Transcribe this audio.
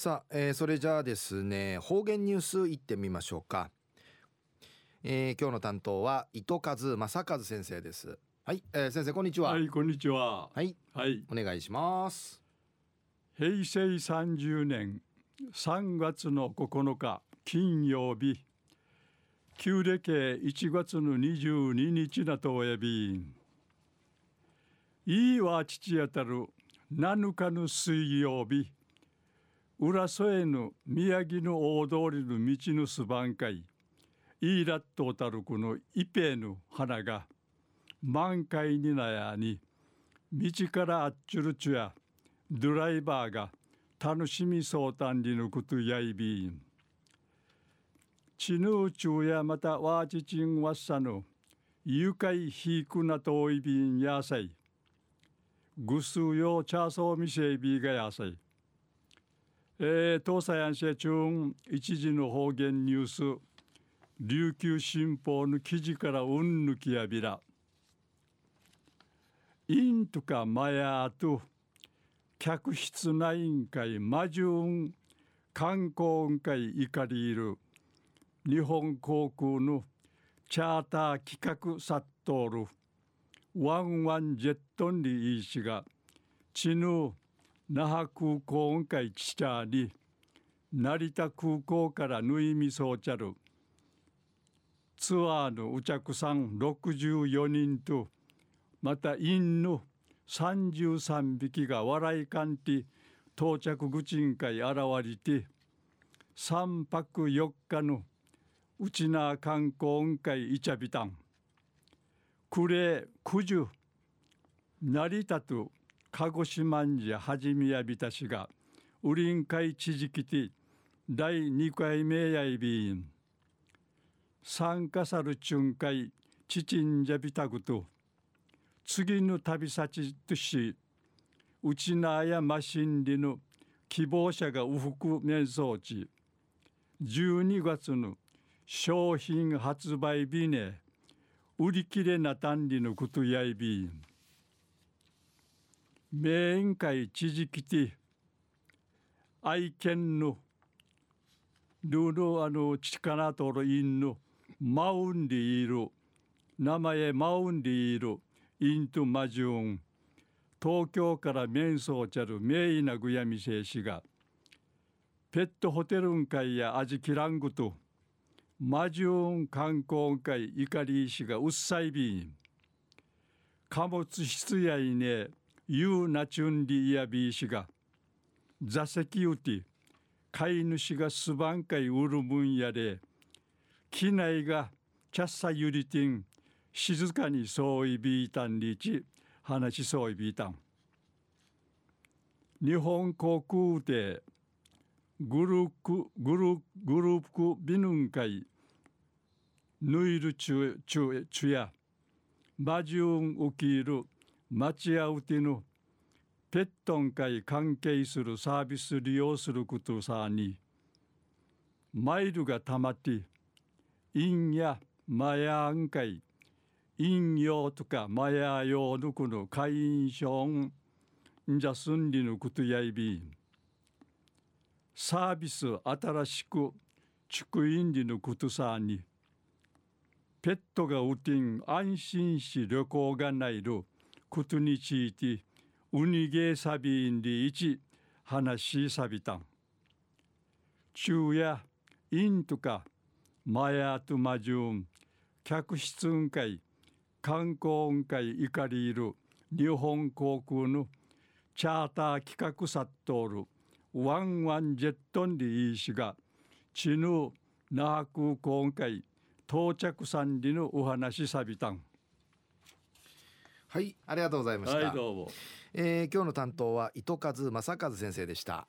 さあ、えー、それじゃあですね方言ニュースいってみましょうか、えー、今日の担当は糸数正和先生です。はい、えー、先生こんにちは。はいこんにちは。はい。はい。お願いします。平成30年3月の9日金曜日旧暦1月の22日なとおやび。いいわ父やたる。7日の水曜日浦添の宮城の大通りの道のすばんかい。イーラットたるこのイペの花が満開になやに道からあっちゅるちゅやドライバーが楽しみそうたんりのことやいびん。ちぬうちゅうやまたわちちんわっさの愉快ひいくなといびんやさいぐすうよちゃそうみせいびがやさいえー、東西安社中一時の方言ニュース。琉球新報の記事からうんぬきやびら。インとかマヤーと客室内委員会マジュン観光委員会怒りいる。日本航空のチャーター企画サットールワンワンジェットンリー氏がチヌ那覇空港運会チチャーに成田空港から縫いみそうちゃるツアーのお客さん64人とまた犬の33匹が笑いかんて到着口ん会現れて3泊4日のうちな観光運会いちゃびたんくれ九十成田と鹿児島んじはじみやびたしがウリン会知事きて第2回目やいびん。参加さる巡回ちちんじゃびたぐと次の旅先としうちなやマシンリの希望者がウフク面相地12月の商品発売日ね売り切れな単理のことやいびん。名委員会知事来て愛犬のルールあの力とるインのマウンディール名前マウンディールイントマジュン東京から面相ちゃる名医なぐやみせいしがペットホテルん会や味キラングとマジュン観光会怒りしがうっさいびん。貨物室やいねユーナチュンリやビーシが座席うて飼い主がすばんかいうるむんやで機内がチャッサユリティン静かにそういびいたんりち話しそういびいたん。日本航空でグループグルグループビヌン会ヌイルチュチュチュやマジュンウキール町屋うてのペットン会関係するサービス利用することさにマイルがたまってインやマヤン会イン用とかマヤ用のこの会員証んじゃすんりのことやいびサービス新しく畜院りのことさにペットがうてん安心し旅行がないることについてウニゲーサビンリイチ話しさびたん昼夜インとかマヤとマジュン客室運会観光運会怒りいる日本航空のチャーター企画サットールワンワンジェットンリー氏がチヌ那覇空港運会到着さんりのお話さびたんはいありがとうございました、はいどうも。えー、今日の担当は糸数正和先生でした